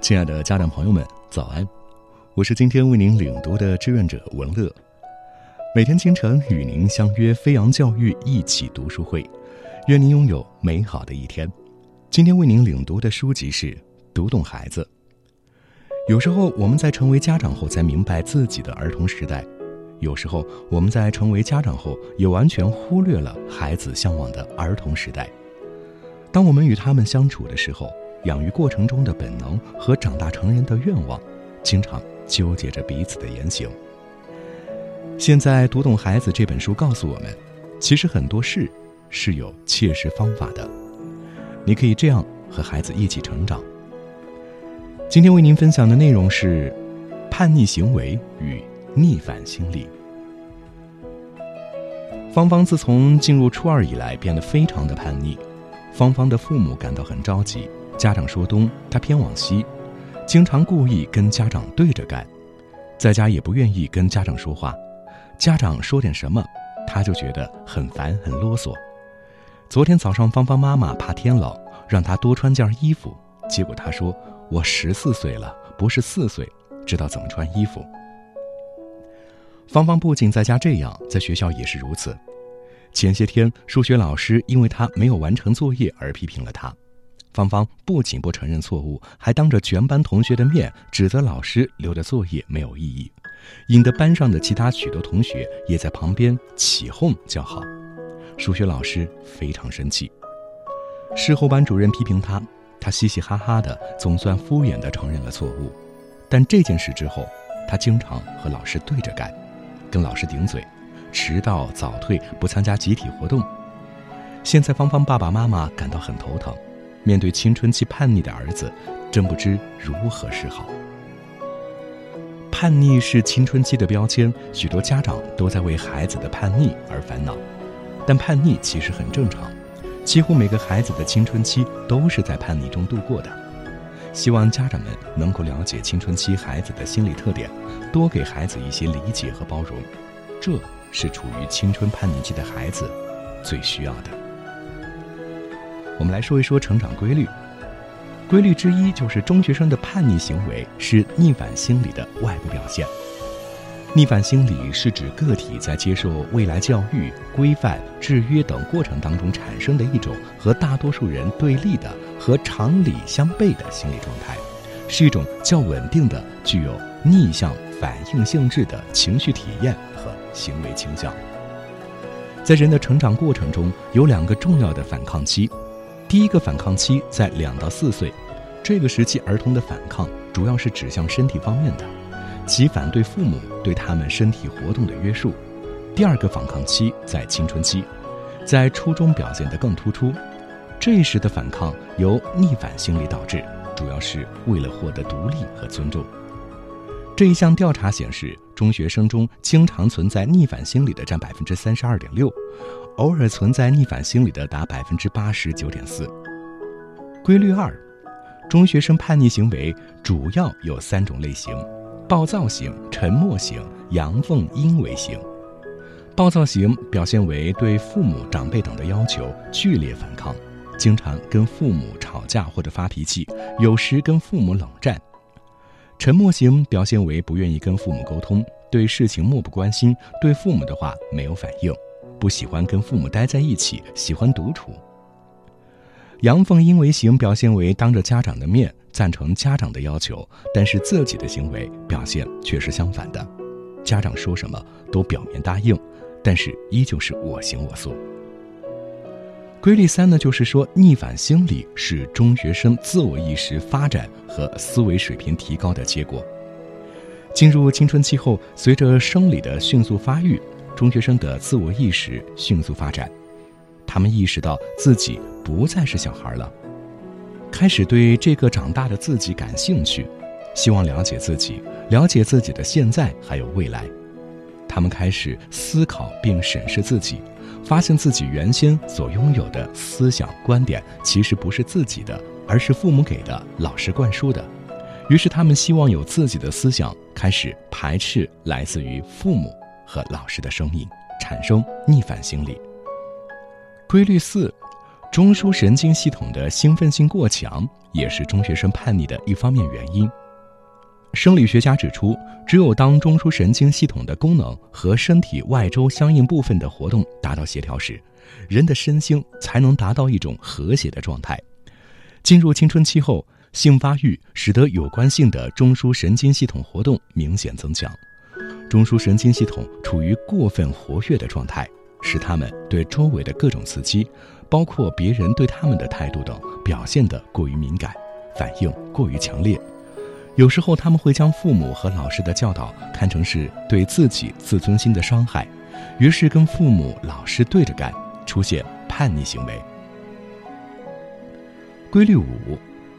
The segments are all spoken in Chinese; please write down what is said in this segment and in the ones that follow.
亲爱的家长朋友们，早安！我是今天为您领读的志愿者文乐。每天清晨与您相约飞扬教育一起读书会，愿您拥有美好的一天。今天为您领读的书籍是《读懂孩子》。有时候我们在成为家长后才明白自己的儿童时代，有时候我们在成为家长后也完全忽略了孩子向往的儿童时代。当我们与他们相处的时候，养育过程中的本能和长大成人的愿望，经常纠结着彼此的言行。现在《读懂孩子》这本书告诉我们，其实很多事是有切实方法的。你可以这样和孩子一起成长。今天为您分享的内容是叛逆行为与逆反心理。芳芳自从进入初二以来，变得非常的叛逆。芳芳的父母感到很着急。家长说东，她偏往西，经常故意跟家长对着干，在家也不愿意跟家长说话，家长说点什么，他就觉得很烦很啰嗦。昨天早上，芳芳妈妈怕天冷，让她多穿件衣服，结果她说：“我十四岁了，不是四岁，知道怎么穿衣服。”芳芳不仅在家这样，在学校也是如此。前些天，数学老师因为他没有完成作业而批评了他。芳芳不仅不承认错误，还当着全班同学的面指责老师留的作业没有意义，引得班上的其他许多同学也在旁边起哄叫好。数学老师非常生气。事后班主任批评他，他嘻嘻哈哈的，总算敷衍的承认了错误。但这件事之后，他经常和老师对着干，跟老师顶嘴，迟到早退，不参加集体活动。现在芳芳爸爸妈妈感到很头疼。面对青春期叛逆的儿子，真不知如何是好。叛逆是青春期的标签，许多家长都在为孩子的叛逆而烦恼。但叛逆其实很正常，几乎每个孩子的青春期都是在叛逆中度过的。希望家长们能够了解青春期孩子的心理特点，多给孩子一些理解和包容，这是处于青春叛逆期的孩子最需要的。我们来说一说成长规律。规律之一就是中学生的叛逆行为是逆反心理的外部表现。逆反心理是指个体在接受未来教育、规范、制约等过程当中产生的一种和大多数人对立的、和常理相悖的心理状态，是一种较稳定的、具有逆向反应性质的情绪体验和行为倾向。在人的成长过程中，有两个重要的反抗期。第一个反抗期在两到四岁，这个时期儿童的反抗主要是指向身体方面的，其反对父母对他们身体活动的约束。第二个反抗期在青春期，在初中表现得更突出，这时的反抗由逆反心理导致，主要是为了获得独立和尊重。这一项调查显示，中学生中经常存在逆反心理的占百分之三十二点六。偶尔存在逆反心理的达百分之八十九点四。规律二，中学生叛逆行为主要有三种类型：暴躁型、沉默型、阳奉阴违型。暴躁型表现为对父母、长辈等的要求剧烈反抗，经常跟父母吵架或者发脾气，有时跟父母冷战。沉默型表现为不愿意跟父母沟通，对事情漠不关心，对父母的话没有反应。不喜欢跟父母待在一起，喜欢独处。阳奉阴违型表现为当着家长的面赞成家长的要求，但是自己的行为表现却是相反的，家长说什么都表面答应，但是依旧是我行我素。规律三呢，就是说逆反心理是中学生自我意识发展和思维水平提高的结果。进入青春期后，随着生理的迅速发育。中学生的自我意识迅速发展，他们意识到自己不再是小孩了，开始对这个长大的自己感兴趣，希望了解自己，了解自己的现在还有未来。他们开始思考并审视自己，发现自己原先所拥有的思想观点其实不是自己的，而是父母给的、老师灌输的。于是，他们希望有自己的思想，开始排斥来自于父母。和老师的声音产生逆反心理。规律四，中枢神经系统的兴奋性过强，也是中学生叛逆的一方面原因。生理学家指出，只有当中枢神经系统的功能和身体外周相应部分的活动达到协调时，人的身心才能达到一种和谐的状态。进入青春期后，性发育使得有关性的中枢神经系统活动明显增强，中枢神经系统处于过分活跃的状态，使他们对周围的各种刺激，包括别人对他们的态度等，表现得过于敏感，反应过于强烈。有时候他们会将父母和老师的教导看成是对自己自尊心的伤害，于是跟父母、老师对着干，出现叛逆行为。规律五：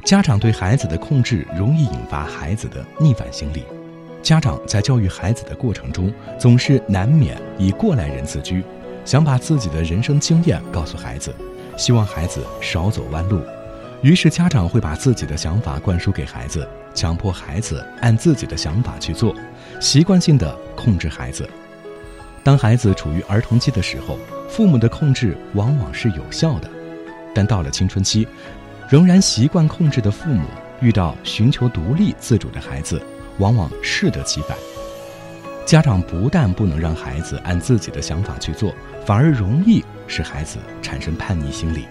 家长对孩子的控制容易引发孩子的逆反心理。家长在教育孩子的过程中，总是难免以过来人自居，想把自己的人生经验告诉孩子，希望孩子少走弯路。于是家长会把自己的想法灌输给孩子，强迫孩子按自己的想法去做，习惯性的控制孩子。当孩子处于儿童期的时候，父母的控制往往是有效的，但到了青春期，仍然习惯控制的父母遇到寻求独立自主的孩子，往往适得其反。家长不但不能让孩子按自己的想法去做，反而容易使孩子产生叛逆心理。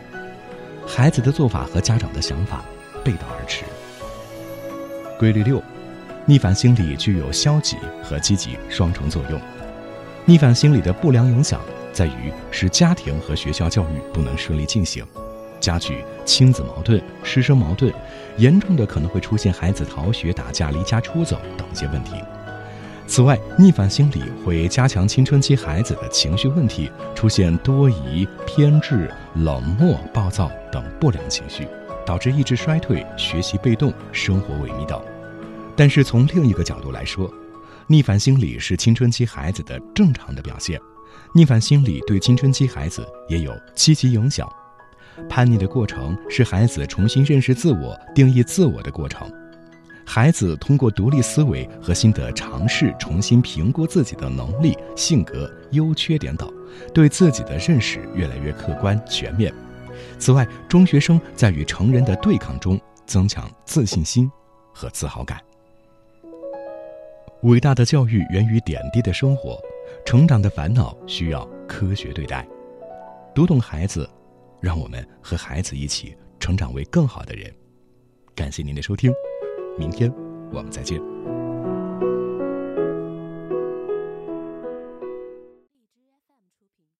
孩子的做法和家长的想法背道而驰。规律六，逆反心理具有消极和积极双重作用。逆反心理的不良影响在于使家庭和学校教育不能顺利进行，加剧亲子矛盾、师生矛盾，严重的可能会出现孩子逃学、打架、离家出走等一些问题。此外，逆反心理会加强青春期孩子的情绪问题，出现多疑、偏执、冷漠、暴躁等不良情绪，导致意志衰退、学习被动、生活萎靡等。但是从另一个角度来说，逆反心理是青春期孩子的正常的表现，逆反心理对青春期孩子也有积极影响。叛逆的过程是孩子重新认识自我、定义自我的过程。孩子通过独立思维和新的尝试，重新评估自己的能力、性格、优缺点等，对自己的认识越来越客观全面。此外，中学生在与成人的对抗中增强自信心和自豪感。伟大的教育源于点滴的生活，成长的烦恼需要科学对待。读懂孩子，让我们和孩子一起成长为更好的人。感谢您的收听。明天我们再见。